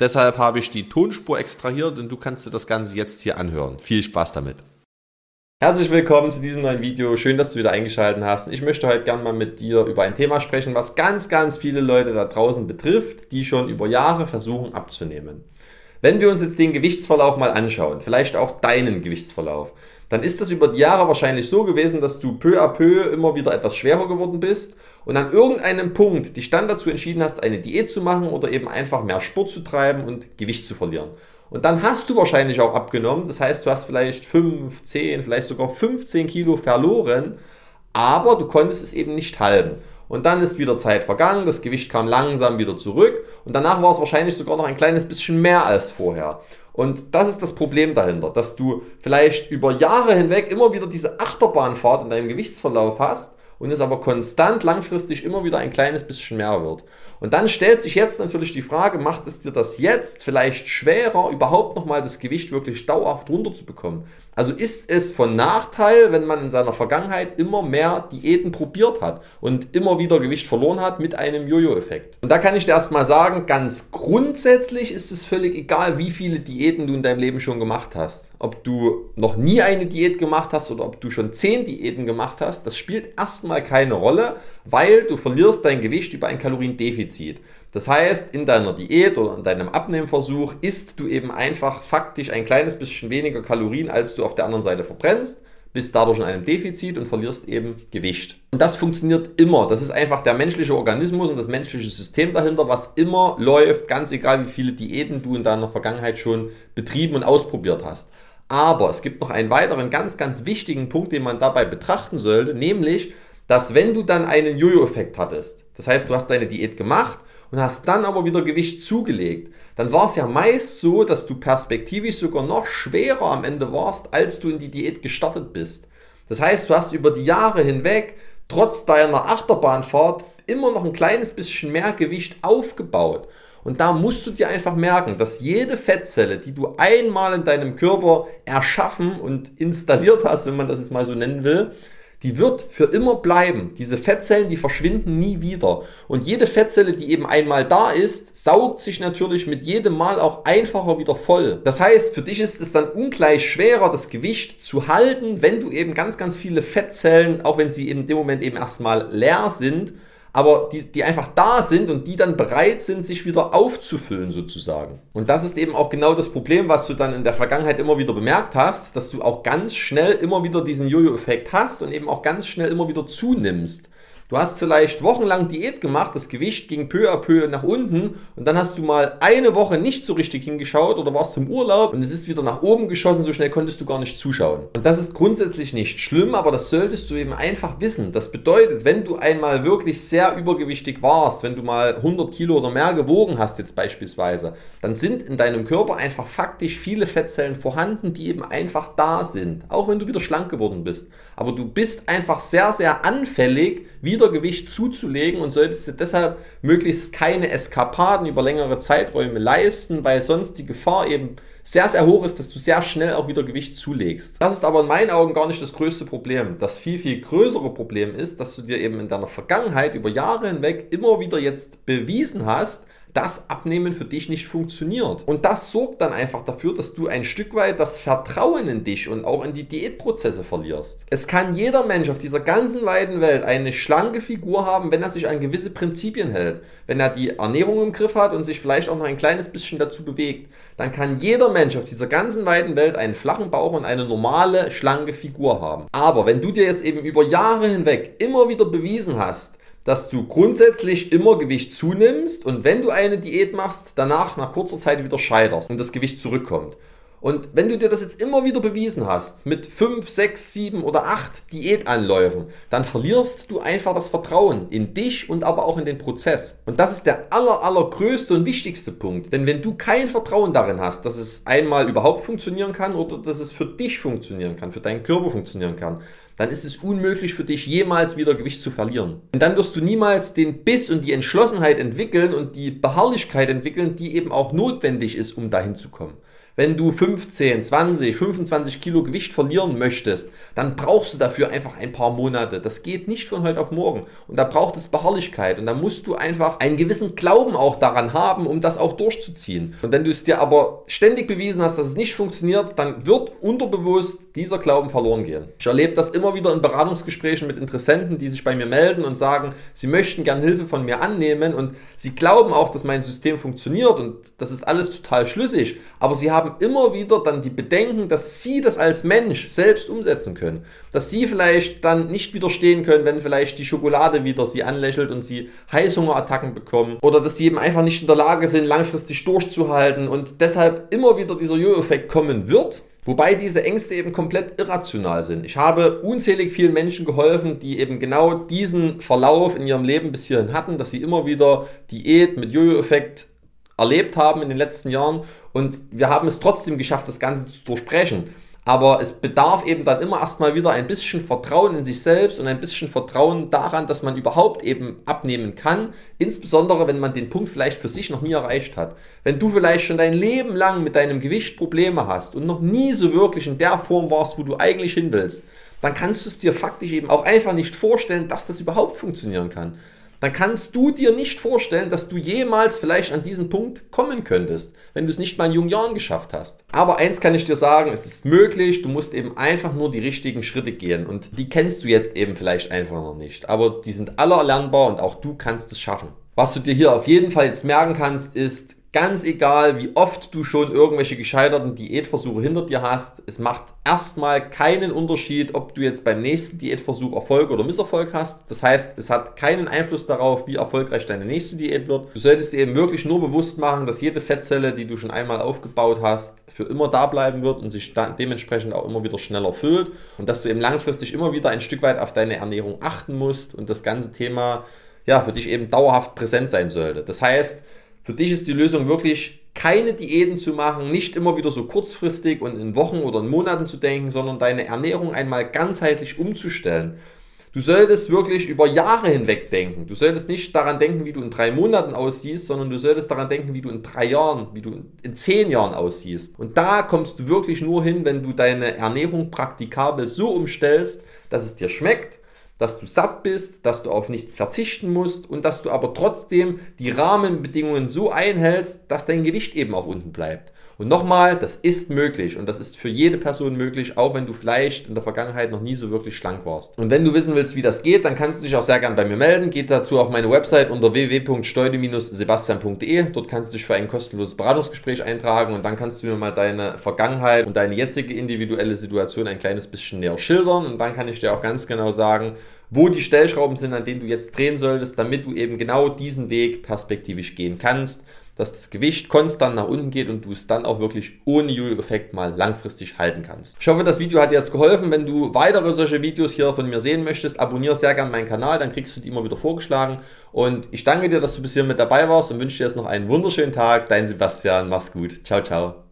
Deshalb habe ich die Tonspur extrahiert und du kannst dir das Ganze jetzt hier anhören. Viel Spaß damit. Herzlich willkommen zu diesem neuen Video. Schön, dass du wieder eingeschaltet hast. Ich möchte heute gerne mal mit dir über ein Thema sprechen, was ganz, ganz viele Leute da draußen betrifft, die schon über Jahre versuchen abzunehmen. Wenn wir uns jetzt den Gewichtsverlauf mal anschauen, vielleicht auch deinen Gewichtsverlauf, dann ist das über die Jahre wahrscheinlich so gewesen, dass du peu à peu immer wieder etwas schwerer geworden bist und an irgendeinem Punkt dich dann dazu entschieden hast, eine Diät zu machen oder eben einfach mehr Sport zu treiben und Gewicht zu verlieren. Und dann hast du wahrscheinlich auch abgenommen. Das heißt, du hast vielleicht 5, 10, vielleicht sogar 15 Kilo verloren, aber du konntest es eben nicht halten. Und dann ist wieder Zeit vergangen, das Gewicht kam langsam wieder zurück und danach war es wahrscheinlich sogar noch ein kleines bisschen mehr als vorher. Und das ist das Problem dahinter, dass du vielleicht über Jahre hinweg immer wieder diese Achterbahnfahrt in deinem Gewichtsverlauf hast und es aber konstant langfristig immer wieder ein kleines bisschen mehr wird. Und dann stellt sich jetzt natürlich die Frage, macht es dir das jetzt vielleicht schwerer, überhaupt nochmal das Gewicht wirklich dauerhaft runterzubekommen? Also ist es von Nachteil, wenn man in seiner Vergangenheit immer mehr Diäten probiert hat und immer wieder Gewicht verloren hat mit einem Jojo-Effekt. Und da kann ich dir erstmal sagen, ganz grundsätzlich ist es völlig egal, wie viele Diäten du in deinem Leben schon gemacht hast. Ob du noch nie eine Diät gemacht hast oder ob du schon zehn Diäten gemacht hast, das spielt erstmal keine Rolle, weil du verlierst dein Gewicht über ein Kaloriendefizit. Das heißt, in deiner Diät oder in deinem Abnehmversuch isst du eben einfach faktisch ein kleines bisschen weniger Kalorien, als du auf der anderen Seite verbrennst, bist dadurch in einem Defizit und verlierst eben Gewicht. Und das funktioniert immer. Das ist einfach der menschliche Organismus und das menschliche System dahinter, was immer läuft, ganz egal wie viele Diäten du in deiner Vergangenheit schon betrieben und ausprobiert hast. Aber es gibt noch einen weiteren ganz, ganz wichtigen Punkt, den man dabei betrachten sollte, nämlich, dass wenn du dann einen Jojo-Effekt hattest, das heißt, du hast deine Diät gemacht und hast dann aber wieder Gewicht zugelegt, dann war es ja meist so, dass du perspektivisch sogar noch schwerer am Ende warst, als du in die Diät gestartet bist. Das heißt, du hast über die Jahre hinweg, trotz deiner Achterbahnfahrt, immer noch ein kleines bisschen mehr Gewicht aufgebaut. Und da musst du dir einfach merken, dass jede Fettzelle, die du einmal in deinem Körper erschaffen und installiert hast, wenn man das jetzt mal so nennen will, die wird für immer bleiben. Diese Fettzellen, die verschwinden nie wieder. Und jede Fettzelle, die eben einmal da ist, saugt sich natürlich mit jedem Mal auch einfacher wieder voll. Das heißt, für dich ist es dann ungleich schwerer, das Gewicht zu halten, wenn du eben ganz, ganz viele Fettzellen, auch wenn sie in dem Moment eben erstmal leer sind, aber die, die einfach da sind und die dann bereit sind, sich wieder aufzufüllen sozusagen. Und das ist eben auch genau das Problem, was du dann in der Vergangenheit immer wieder bemerkt hast, dass du auch ganz schnell immer wieder diesen Jojo-Effekt hast und eben auch ganz schnell immer wieder zunimmst. Du hast vielleicht wochenlang Diät gemacht, das Gewicht ging peu à peu nach unten und dann hast du mal eine Woche nicht so richtig hingeschaut oder warst im Urlaub und es ist wieder nach oben geschossen, so schnell konntest du gar nicht zuschauen. Und das ist grundsätzlich nicht schlimm, aber das solltest du eben einfach wissen. Das bedeutet, wenn du einmal wirklich sehr übergewichtig warst, wenn du mal 100 Kilo oder mehr gewogen hast jetzt beispielsweise, dann sind in deinem Körper einfach faktisch viele Fettzellen vorhanden, die eben einfach da sind, auch wenn du wieder schlank geworden bist. Aber du bist einfach sehr, sehr anfällig, wieder Gewicht zuzulegen und solltest dir deshalb möglichst keine Eskapaden über längere Zeiträume leisten, weil sonst die Gefahr eben sehr, sehr hoch ist, dass du sehr schnell auch wieder Gewicht zulegst. Das ist aber in meinen Augen gar nicht das größte Problem. Das viel, viel größere Problem ist, dass du dir eben in deiner Vergangenheit über Jahre hinweg immer wieder jetzt bewiesen hast, dass Abnehmen für dich nicht funktioniert. Und das sorgt dann einfach dafür, dass du ein Stück weit das Vertrauen in dich und auch in die Diätprozesse verlierst. Es kann jeder Mensch auf dieser ganzen weiten Welt eine schlanke Figur haben, wenn er sich an gewisse Prinzipien hält. Wenn er die Ernährung im Griff hat und sich vielleicht auch noch ein kleines bisschen dazu bewegt, dann kann jeder Mensch auf dieser ganzen weiten Welt einen flachen Bauch und eine normale, schlanke Figur haben. Aber wenn du dir jetzt eben über Jahre hinweg immer wieder bewiesen hast, dass du grundsätzlich immer Gewicht zunimmst und wenn du eine Diät machst, danach nach kurzer Zeit wieder scheiterst und das Gewicht zurückkommt. Und wenn du dir das jetzt immer wieder bewiesen hast, mit 5, 6, 7 oder 8 Diätanläufen, dann verlierst du einfach das Vertrauen in dich und aber auch in den Prozess. Und das ist der aller, allergrößte und wichtigste Punkt. Denn wenn du kein Vertrauen darin hast, dass es einmal überhaupt funktionieren kann oder dass es für dich funktionieren kann, für deinen Körper funktionieren kann, dann ist es unmöglich für dich jemals wieder Gewicht zu verlieren. Und dann wirst du niemals den Biss und die Entschlossenheit entwickeln und die Beharrlichkeit entwickeln, die eben auch notwendig ist, um dahin zu kommen. Wenn du 15, 20, 25 Kilo Gewicht verlieren möchtest, dann brauchst du dafür einfach ein paar Monate. Das geht nicht von heute auf morgen. Und da braucht es Beharrlichkeit. Und da musst du einfach einen gewissen Glauben auch daran haben, um das auch durchzuziehen. Und wenn du es dir aber ständig bewiesen hast, dass es nicht funktioniert, dann wird unterbewusst dieser Glauben verloren gehen. Ich erlebe das immer wieder in Beratungsgesprächen mit Interessenten, die sich bei mir melden und sagen, sie möchten gern Hilfe von mir annehmen und sie glauben auch, dass mein System funktioniert und das ist alles total schlüssig. Aber sie haben immer wieder dann die Bedenken, dass sie das als Mensch selbst umsetzen können. Dass sie vielleicht dann nicht widerstehen können, wenn vielleicht die Schokolade wieder sie anlächelt und sie Heißhungerattacken bekommen. Oder dass sie eben einfach nicht in der Lage sind, langfristig durchzuhalten und deshalb immer wieder dieser Jo-Effekt kommen wird. Wobei diese Ängste eben komplett irrational sind. Ich habe unzählig vielen Menschen geholfen, die eben genau diesen Verlauf in ihrem Leben bis hierhin hatten, dass sie immer wieder Diät mit Jojo-Effekt erlebt haben in den letzten Jahren und wir haben es trotzdem geschafft, das Ganze zu durchbrechen. Aber es bedarf eben dann immer erstmal wieder ein bisschen Vertrauen in sich selbst und ein bisschen Vertrauen daran, dass man überhaupt eben abnehmen kann. Insbesondere, wenn man den Punkt vielleicht für sich noch nie erreicht hat. Wenn du vielleicht schon dein Leben lang mit deinem Gewicht Probleme hast und noch nie so wirklich in der Form warst, wo du eigentlich hin willst, dann kannst du es dir faktisch eben auch einfach nicht vorstellen, dass das überhaupt funktionieren kann dann kannst du dir nicht vorstellen, dass du jemals vielleicht an diesen Punkt kommen könntest, wenn du es nicht mal in jungen Jahren geschafft hast. Aber eins kann ich dir sagen, es ist möglich, du musst eben einfach nur die richtigen Schritte gehen und die kennst du jetzt eben vielleicht einfach noch nicht, aber die sind alle erlernbar und auch du kannst es schaffen. Was du dir hier auf jeden Fall jetzt merken kannst, ist, Ganz egal, wie oft du schon irgendwelche gescheiterten Diätversuche hinter dir hast, es macht erstmal keinen Unterschied, ob du jetzt beim nächsten Diätversuch Erfolg oder Misserfolg hast. Das heißt, es hat keinen Einfluss darauf, wie erfolgreich deine nächste Diät wird. Du solltest dir eben wirklich nur bewusst machen, dass jede Fettzelle, die du schon einmal aufgebaut hast, für immer da bleiben wird und sich dementsprechend auch immer wieder schneller füllt und dass du eben langfristig immer wieder ein Stück weit auf deine Ernährung achten musst und das ganze Thema ja für dich eben dauerhaft präsent sein sollte. Das heißt, für dich ist die Lösung wirklich, keine Diäten zu machen, nicht immer wieder so kurzfristig und in Wochen oder in Monaten zu denken, sondern deine Ernährung einmal ganzheitlich umzustellen. Du solltest wirklich über Jahre hinweg denken. Du solltest nicht daran denken, wie du in drei Monaten aussiehst, sondern du solltest daran denken, wie du in drei Jahren, wie du in zehn Jahren aussiehst. Und da kommst du wirklich nur hin, wenn du deine Ernährung praktikabel so umstellst, dass es dir schmeckt, dass du satt bist, dass du auf nichts verzichten musst und dass du aber trotzdem die Rahmenbedingungen so einhältst, dass dein Gewicht eben auch unten bleibt. Und nochmal, das ist möglich und das ist für jede Person möglich, auch wenn du vielleicht in der Vergangenheit noch nie so wirklich schlank warst. Und wenn du wissen willst, wie das geht, dann kannst du dich auch sehr gerne bei mir melden. Geht dazu auf meine Website unter www.steude-sebastian.de. Dort kannst du dich für ein kostenloses Beratungsgespräch eintragen und dann kannst du mir mal deine Vergangenheit und deine jetzige individuelle Situation ein kleines bisschen näher schildern und dann kann ich dir auch ganz genau sagen, wo die Stellschrauben sind, an denen du jetzt drehen solltest, damit du eben genau diesen Weg perspektivisch gehen kannst dass das Gewicht konstant nach unten geht und du es dann auch wirklich ohne Jojo-Effekt mal langfristig halten kannst. Ich hoffe, das Video hat dir jetzt geholfen. Wenn du weitere solche Videos hier von mir sehen möchtest, abonniere sehr gerne meinen Kanal, dann kriegst du die immer wieder vorgeschlagen. Und ich danke dir, dass du bis hier mit dabei warst und wünsche dir jetzt noch einen wunderschönen Tag. Dein Sebastian, mach's gut. Ciao, ciao.